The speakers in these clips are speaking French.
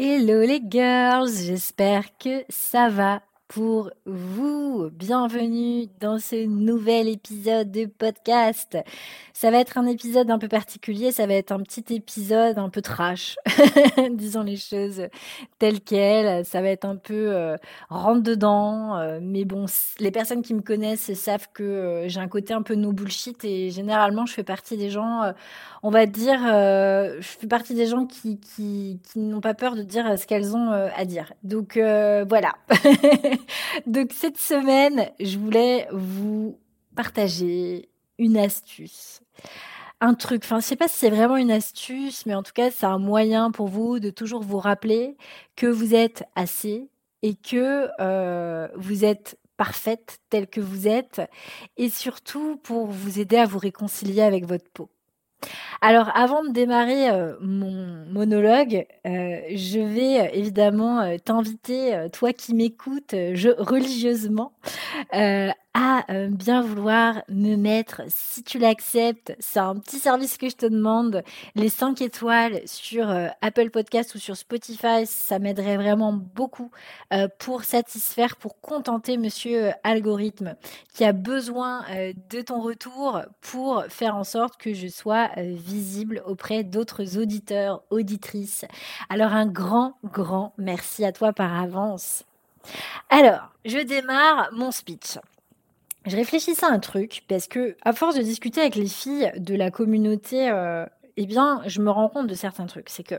Hello les girls, j'espère que ça va pour vous. Bienvenue dans ce nouvel épisode de podcast. Ça va être un épisode un peu particulier, ça va être un petit épisode un peu trash, disons les choses telles quelles. Ça va être un peu euh, rentre dedans, euh, mais bon, les personnes qui me connaissent savent que euh, j'ai un côté un peu no bullshit et généralement je fais partie des gens, on va dire, je fais partie des gens qui, qui n'ont pas peur de dire ce qu'elles ont à dire. Donc voilà. Donc cette semaine, je voulais vous partager une astuce. Un truc, enfin je sais pas si c'est vraiment une astuce, mais en tout cas c'est un moyen pour vous de toujours vous rappeler que vous êtes assez et que euh, vous êtes parfaite telle que vous êtes et surtout pour vous aider à vous réconcilier avec votre peau. Alors, avant de démarrer euh, mon monologue, euh, je vais euh, évidemment t'inviter, toi qui m'écoutes religieusement, à euh, bien vouloir me mettre, si tu l'acceptes, c'est un petit service que je te demande, les 5 étoiles sur euh, Apple Podcast ou sur Spotify, ça m'aiderait vraiment beaucoup euh, pour satisfaire, pour contenter monsieur algorithme qui a besoin de ton retour pour faire en sorte que je sois visible auprès d'autres auditeurs, auditrices. Alors un grand, grand merci à toi par avance. Alors, je démarre mon speech. Je réfléchissais à un truc parce que, à force de discuter avec les filles de la communauté, euh, eh bien, je me rends compte de certains trucs. C'est que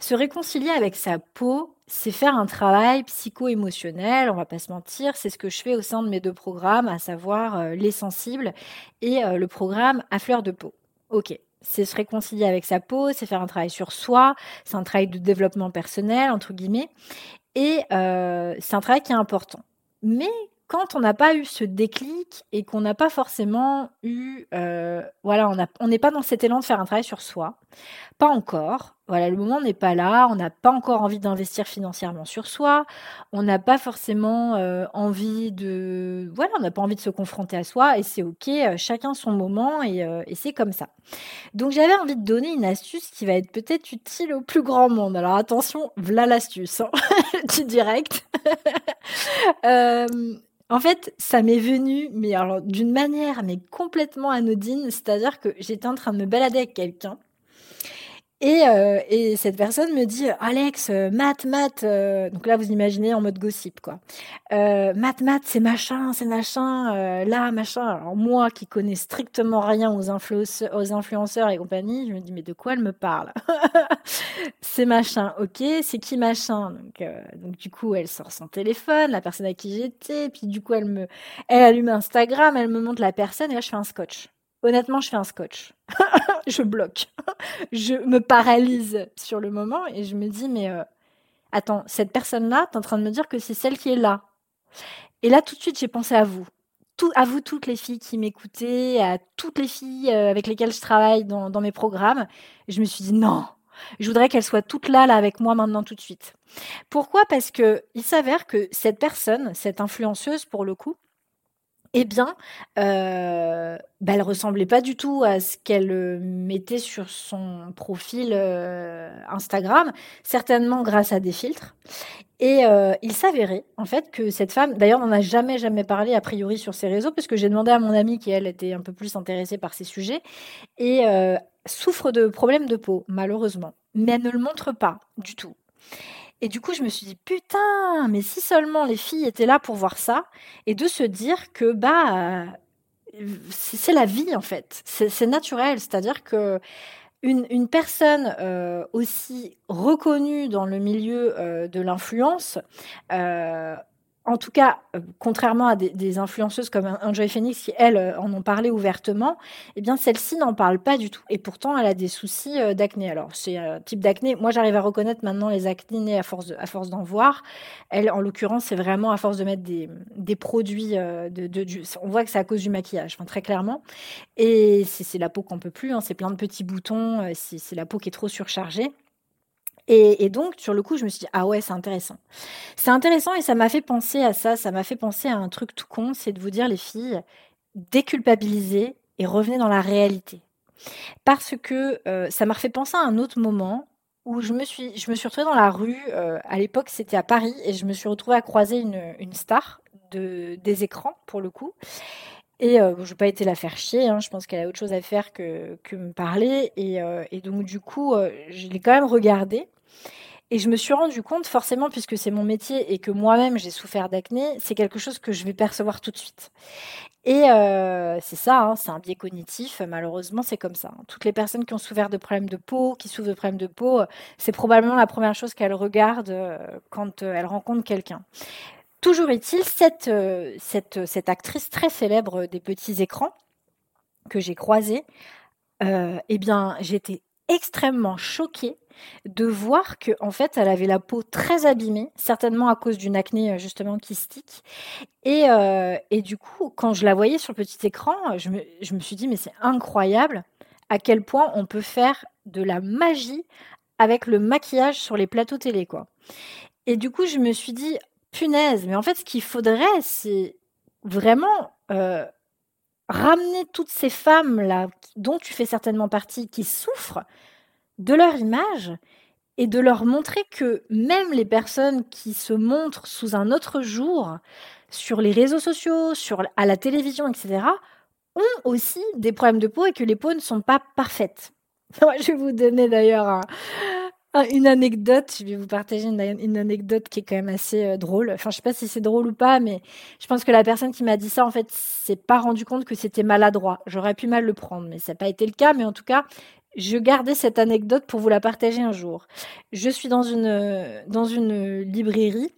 se réconcilier avec sa peau, c'est faire un travail psycho-émotionnel, on va pas se mentir. C'est ce que je fais au sein de mes deux programmes, à savoir euh, les sensibles et euh, le programme à fleur de peau. Ok, c'est se réconcilier avec sa peau, c'est faire un travail sur soi, c'est un travail de développement personnel, entre guillemets, et c'est un travail qui est important. Mais quand on n'a pas eu ce déclic et qu'on n'a pas forcément eu, euh, voilà, on n'est pas dans cet élan de faire un travail sur soi, pas encore. Voilà, le moment n'est pas là. On n'a pas encore envie d'investir financièrement sur soi. On n'a pas forcément euh, envie de, voilà, on n'a pas envie de se confronter à soi et c'est ok. Euh, chacun son moment et, et c'est comme ça. Donc j'avais envie de donner une astuce qui va être peut-être utile au plus grand monde. Alors attention, voilà l'astuce, hein, du direct. En fait, ça m'est venu, mais alors d'une manière mais complètement anodine, c'est-à-dire que j'étais en train de me balader avec quelqu'un euh, et, cette personne me dit Alex, euh, Matt, Matt, euh, donc là vous imaginez en mode gossip quoi. Matt, Matt, c'est machin, c'est machin, là machin. Alors moi qui connais strictement rien aux, aux influenceurs et compagnie, je me dis mais de quoi elle me parle? C'est machin, ok, c'est qui machin? Donc, donc du coup elle sort son téléphone, la personne à qui j'étais, puis du coup elle me, elle allume Instagram, elle me montre la personne et là je fais un scotch. Honnêtement, je fais un scotch. je bloque. je me paralyse sur le moment et je me dis, mais euh, attends, cette personne-là, tu es en train de me dire que c'est celle qui est là. Et là, tout de suite, j'ai pensé à vous. À vous toutes les filles qui m'écoutaient, à toutes les filles euh, avec lesquelles je travaille dans, dans mes programmes. je me suis dit, non, je voudrais qu'elles soient toutes là, là, avec moi maintenant, tout de suite. Pourquoi? Parce que il s'avère que cette personne, cette influenceuse pour le coup, eh bien, euh, bah, elle ressemblait pas du tout à ce qu'elle euh, mettait sur son profil euh, Instagram, certainement grâce à des filtres. Et euh, il s'avérait en fait que cette femme, d'ailleurs, n'en a jamais jamais parlé a priori sur ses réseaux, parce que j'ai demandé à mon amie qui elle était un peu plus intéressée par ces sujets et souffre de problèmes de peau malheureusement, mais elle ne le montre pas du tout. Et du coup, je me suis dit, putain, mais si seulement les filles étaient là pour voir ça, et de se dire que, bah, c'est la vie, en fait. C'est naturel. C'est-à-dire que une, personne euh, aussi reconnue dans le milieu euh, de l'influence, euh, en tout cas, euh, contrairement à des, influenceuses comme Enjoy Phoenix qui, elles, euh, en ont parlé ouvertement, eh bien, celle-ci n'en parle pas du tout. Et pourtant, elle a des soucis euh, d'acné. Alors, c'est un type d'acné. Moi, j'arrive à reconnaître maintenant les acnés à force, d'en voir. Elle, en l'occurrence, c'est vraiment à force de mettre des, produits. de, on voit que c'est à cause du maquillage, très clairement. Et c'est la peau qu'on peut plus. Hein. c'est plein de petits boutons. c'est la peau qui est trop surchargée. Et, donc, sur le coup, je me suis dit, ah ouais, c'est intéressant. C'est intéressant et ça m'a fait penser à ça, ça m'a fait penser à un truc tout con, c'est de vous dire, les filles, déculpabilisez et revenez dans la réalité. Parce que euh, ça m'a fait penser à un autre moment où je me suis, je me suis retrouvée dans la rue, euh, à l'époque c'était à Paris, et je me suis retrouvée à croiser une, une star de, des écrans, pour le coup. Et euh, je n'ai pas été la faire chier, hein, je pense qu'elle a autre chose à faire que, que me parler. Et, et donc du coup, je l'ai quand même regardée. Et je me suis rendu compte, forcément, puisque c'est mon métier et que moi-même j'ai souffert d'acné, c'est quelque chose que je vais percevoir tout de suite. Et euh, c'est ça, hein, c'est un biais cognitif. Malheureusement, c'est comme ça. Toutes les personnes qui ont souffert de problèmes de peau, qui souffrent de problèmes de peau, c'est probablement la première chose qu'elles regardent euh, quand euh, elles rencontrent quelqu'un. Toujours est-il, cette, cette, cette actrice très célèbre des petits écrans que j'ai croisée, eh bien, j'étais extrêmement choquée de voir que en fait elle avait la peau très abîmée, certainement à cause d'une acné euh, justement kystique. Et, euh, et, du coup, quand je la voyais sur le petit écran, je me, je me suis dit mais c'est incroyable à quel point on peut faire de la magie avec le maquillage sur les plateaux télé quoi. Et du coup, je me suis dit punaise, mais en fait ce qu'il faudrait c'est vraiment euh, ramener toutes ces femmes là dont tu fais certainement partie qui souffrent de leur image et de leur montrer que même les personnes qui se montrent sous un autre jour sur les réseaux sociaux, sur, à la télévision, etc., ont aussi des problèmes de peau et que les peaux ne sont pas parfaites. Je vais vous donner d'ailleurs une anecdote. Je vais vous partager une, anecdote qui est quand même assez euh, drôle. Enfin, je sais pas si c'est drôle ou pas, mais je pense que la personne qui m'a dit ça, en fait, s'est pas rendu compte que c'était maladroit. J'aurais pu mal le prendre, mais ça n'a pas été le cas. Mais en tout cas, je gardais cette anecdote pour vous la partager un jour. Je suis dans une, dans une librairie,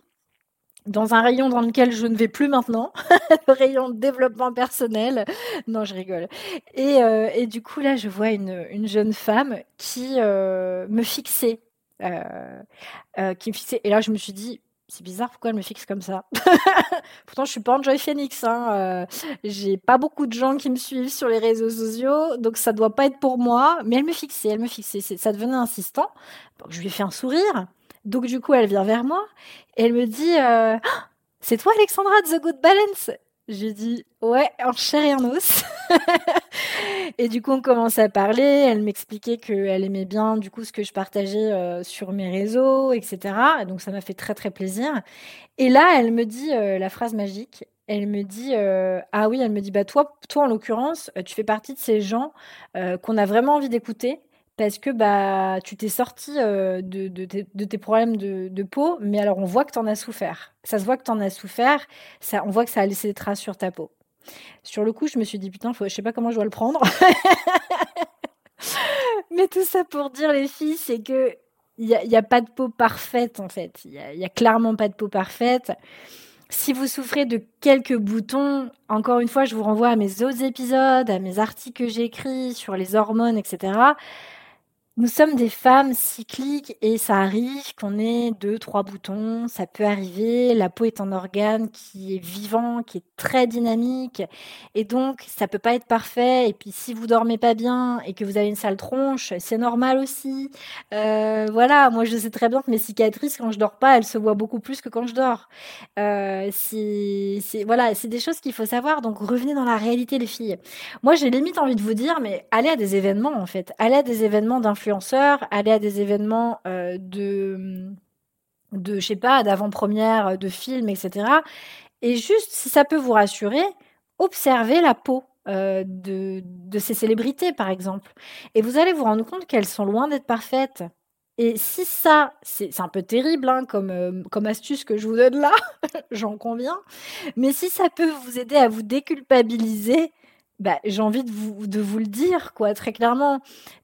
dans un rayon dans lequel je ne vais plus maintenant, le rayon développement personnel. Non, je rigole. Et, euh, et du coup, là, je vois une, une jeune femme qui euh, me fixait. Euh, qui me fixait. Et là, je me suis dit, c'est bizarre pourquoi elle me fixe comme ça? Pourtant, je suis pas Enjoy Phoenix. Hein. Euh, j'ai pas beaucoup de gens qui me suivent sur les réseaux sociaux, donc ça doit pas être pour moi. Mais elle me fixait, elle me fixait. Ça devenait insistant. je lui ai fait un sourire. Donc du coup, elle vient vers moi elle me dit euh, C'est toi, Alexandra de The Good Balance? J'ai dit Ouais, en chair et en os. et du coup, on commence à parler. Elle m'expliquait qu'elle aimait bien du coup ce que je partageais euh, sur mes réseaux, etc. donc ça m'a fait très très plaisir. Et là, elle me dit euh, la phrase magique. Elle me dit euh, ah oui, elle me dit bah toi, toi en l'occurrence, tu fais partie de ces gens qu'on a vraiment envie d'écouter parce que bah tu t'es sorti de, tes problèmes de, de, peau, mais alors on voit que tu en as souffert. Ça se voit que tu en as souffert, ça, on voit que ça a laissé des traces sur ta peau. Sur le coup, je me suis dit, putain, faut, je sais pas comment je dois le prendre. Mais tout ça pour dire, les filles, c'est que il n'y a, pas de peau parfaite, en fait. Il n'y a, clairement pas de peau parfaite. Si vous souffrez de quelques boutons, encore une fois, je vous renvoie à mes autres épisodes, à mes articles que j'ai écrits sur les hormones, etc. Nous sommes des femmes cycliques et ça arrive qu'on ait deux, trois boutons, ça peut arriver. La peau est un organe qui est vivant, qui est très dynamique et donc ça peut pas être parfait. Et puis si vous dormez pas bien et que vous avez une sale tronche, c'est normal aussi. Euh, voilà, moi je sais très bien que mes cicatrices quand je dors pas, elles se voient beaucoup plus que quand je dors. Euh, voilà, c'est des choses qu'il faut savoir. Donc revenez dans la réalité les filles. Moi j'ai limite envie de vous dire, mais allez à des événements en fait, allez à des événements d'influence aller à des événements euh, de, de, je sais pas, d'avant-première, de films, etc. Et juste, si ça peut vous rassurer, observez la peau. Euh, de, de ces célébrités, par exemple. Et vous allez vous rendre compte qu'elles sont loin d'être parfaites. Et si ça, c'est un peu terrible hein, comme, euh, comme astuce que je vous donne là, j'en conviens, mais si ça peut vous aider à vous déculpabiliser, bah, j'ai envie de vous, de vous le dire, quoi, très clairement.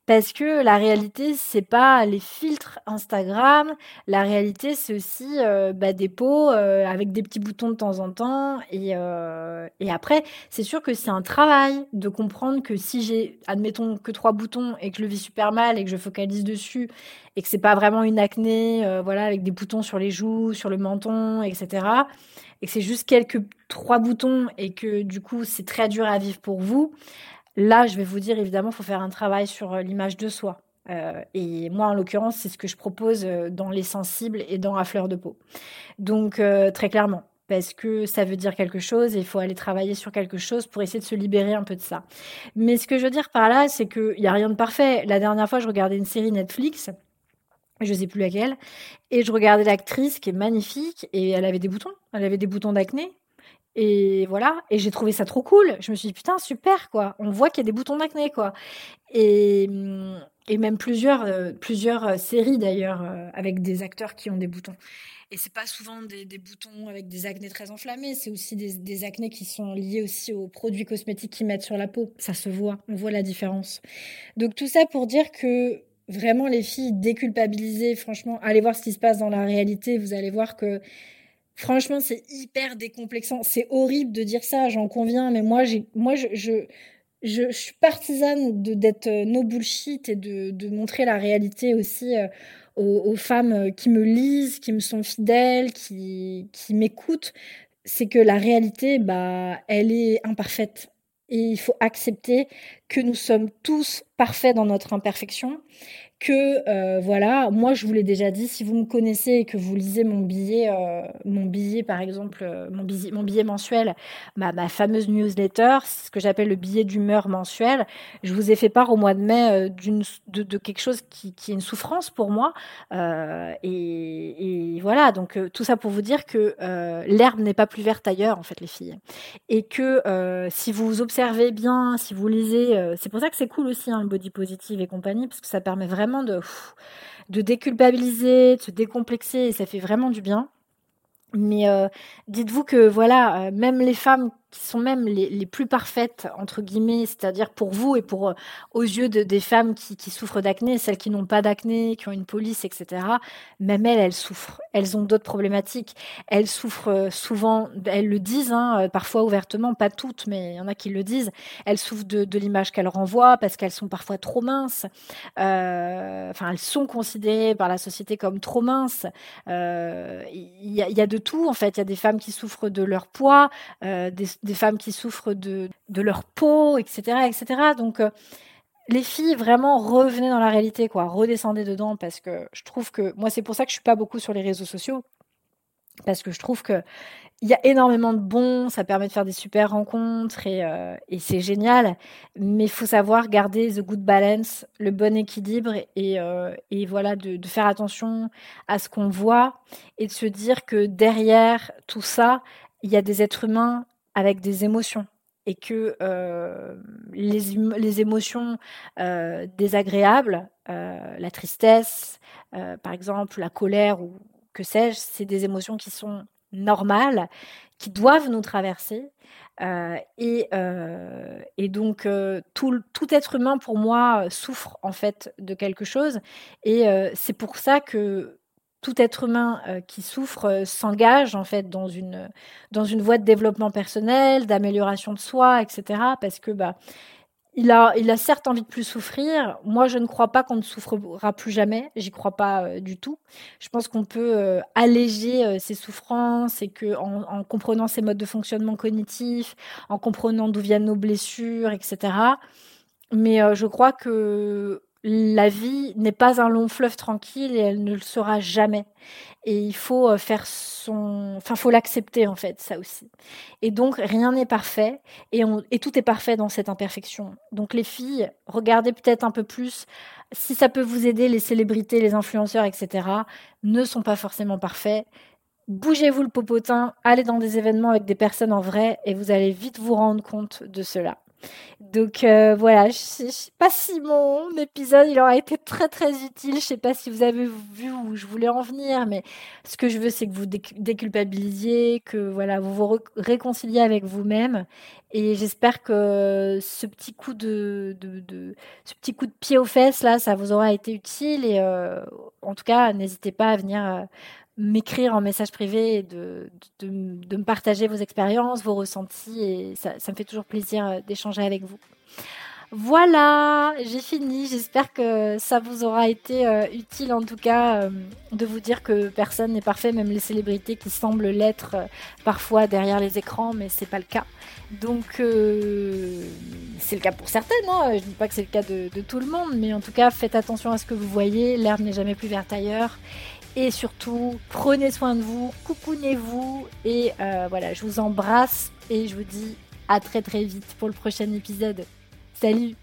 Parce que la réalité, c'est pas les filtres Instagram. La réalité, c'est aussi euh, bah, des peaux euh, avec des petits boutons de temps en temps. Et, euh, et après, c'est sûr que c'est un travail de comprendre que si j'ai, admettons, que trois boutons et que je le vis super mal et que je focalise dessus et que c'est pas vraiment une acné, voilà, avec des boutons sur les joues, sur le menton, etc. Et que c'est juste quelques trois boutons et que du coup, c'est très dur à vivre pour vous Là, je vais vous dire, évidemment, faut faire un travail sur euh, l'image de soi. Euh, et moi, en l'occurrence, c'est ce que je propose euh, dans Les Sensibles et dans À fleur de peau. Donc, très clairement, parce que ça veut dire quelque chose et il faut aller travailler sur quelque chose pour essayer de se libérer un peu de ça. Mais ce que je veux dire par là, c'est qu'il n'y a rien de parfait. La dernière fois, je regardais une série Netflix je sais plus laquelle, et je regardais l'actrice qui est magnifique, et elle avait des boutons, elle avait des boutons d'acné, et voilà, et j'ai trouvé ça trop cool. Je me suis dit putain super quoi. On voit qu'il y a des boutons d'acné quoi. Et, et même plusieurs euh, plusieurs euh, séries d'ailleurs euh, avec des acteurs qui ont des boutons. Et c'est pas souvent des, des, boutons avec des acnés très enflammés, c'est aussi des, des acnés qui sont liés aussi aux produits cosmétiques qu'ils mettent sur la peau. Ça se voit, on voit la différence. Donc tout ça pour dire que vraiment les filles déculpabilisées, franchement, allez voir ce qui se passe dans la réalité, vous allez voir que Franchement, c'est hyper décomplexant. C'est horrible de dire ça, j'en conviens, mais moi, moi, je, je, suis partisane d'être euh, no bullshit et de, de montrer la réalité aussi euh, aux, femmes euh, qui me lisent, qui me sont fidèles, qui, qui m'écoutent. C'est que la réalité, bah, elle est imparfaite. Et il faut accepter que nous sommes tous parfaits dans notre imperfection que euh, voilà, moi je vous l'ai déjà dit, si vous me connaissez et que vous lisez mon billet, euh, mon billet par exemple, euh, mon, billet, mensuel, ma, fameuse newsletter, ce que j'appelle le billet d'humeur mensuel, je vous ai fait part au mois de mai d'une de, de, quelque chose qui, qui, est une souffrance pour moi. Et, et, voilà, donc tout ça pour vous dire que l'herbe n'est pas plus verte ailleurs en fait les filles. Et que si vous observez bien, si vous lisez, c'est pour ça que c'est cool aussi hein, le body positive et compagnie, parce que ça permet vraiment de, déculpabiliser, de se décomplexer, et ça fait vraiment du bien. Mais euh, dites-vous que voilà, euh, même les femmes qui sont même les, plus parfaites, entre guillemets, c'est-à-dire pour vous et pour euh, aux yeux de, des femmes qui, souffrent d'acné, celles qui n'ont pas d'acné, qui ont une police, etc., même elles, elles souffrent. Elles ont d'autres problématiques. Elles souffrent euh, souvent, elles le disent, hein, euh, parfois ouvertement, pas toutes, mais il y en a qui le disent. Elles souffrent de, l'image qu'elles renvoient parce qu'elles sont parfois trop minces. Enfin, elles sont considérées par la société comme trop minces. Il y, y, a de tout, en fait. Il y a des femmes qui souffrent de leur poids, des, des femmes qui souffrent de, de leur peau, etc., etc. Donc, euh, les filles, vraiment, revenez dans la réalité, quoi. Redescendez dedans parce que je trouve que, moi, c'est pour ça que je suis pas beaucoup sur les réseaux sociaux. Parce que je trouve que il y a énormément de bons, ça permet de faire des super rencontres et, euh, et c'est génial. Mais il faut savoir garder the good balance, le bon équilibre et, euh, et voilà de, faire attention à ce qu'on voit et de se dire que derrière tout ça, il y a des êtres humains avec des émotions et que euh, les, les, émotions euh, désagréables, euh, la tristesse, par exemple, la colère ou que sais-je, c'est des émotions qui sont normales, qui doivent nous traverser. Et, et, donc, tout, tout, être humain, pour moi, souffre en fait de quelque chose. Et c'est pour ça que tout être humain euh, qui souffre euh, s'engage en fait dans une dans une voie de développement personnel, d'amélioration de soi, etc. Parce que bah il a il a certes envie de plus souffrir. Moi, je ne crois pas qu'on ne souffrira plus jamais. J'y crois pas euh, du tout. Je pense qu'on peut euh, alléger euh, ses souffrances et que en, en, comprenant ses modes de fonctionnement cognitifs, en comprenant d'où viennent nos blessures, etc. Mais je crois que la vie n'est pas un long fleuve tranquille et elle ne le sera jamais. Et il faut euh, faire son, enfin, faut l'accepter en fait, ça aussi. Et donc rien n'est parfait et, et tout est parfait dans cette imperfection. Donc les filles, regardez peut-être un peu plus. Si ça peut vous aider, les célébrités, les influenceurs, etc. ne sont pas forcément parfaits. Bougez-vous le popotin, allez dans des événements avec des personnes en vrai et vous allez vite vous rendre compte de cela. Donc euh, voilà, je, sais pas si mon épisode il aura été très très utile. Je sais pas si vous avez vu où je voulais en venir, mais ce que je veux c'est que vous déculpabilisiez, que voilà vous vous réconciliez avec vous-même. Et j'espère que ce petit coup de, de, ce petit coup de pied aux fesses là, ça vous aura été utile. Et euh, en tout cas, n'hésitez pas à venir euh, m'écrire en message privé et de, me partager vos expériences, vos ressentis. Et ça, me fait toujours plaisir euh, d'échanger avec vous. Voilà, j'ai fini. J'espère que ça vous aura été euh, utile en tout cas euh, de vous dire que personne n'est parfait, même les célébrités qui semblent l'être parfois derrière les écrans, mais c'est pas le cas. Donc c'est le cas pour certaines. Hein. Je ne dis pas que c'est le cas de, tout le monde, mais en tout cas faites attention à ce que vous voyez. L'herbe n'est jamais plus verte ailleurs. Et surtout, prenez soin de vous, coucounez-vous. Et euh, voilà, je vous embrasse et je vous dis à très très vite pour le prochain épisode. Salut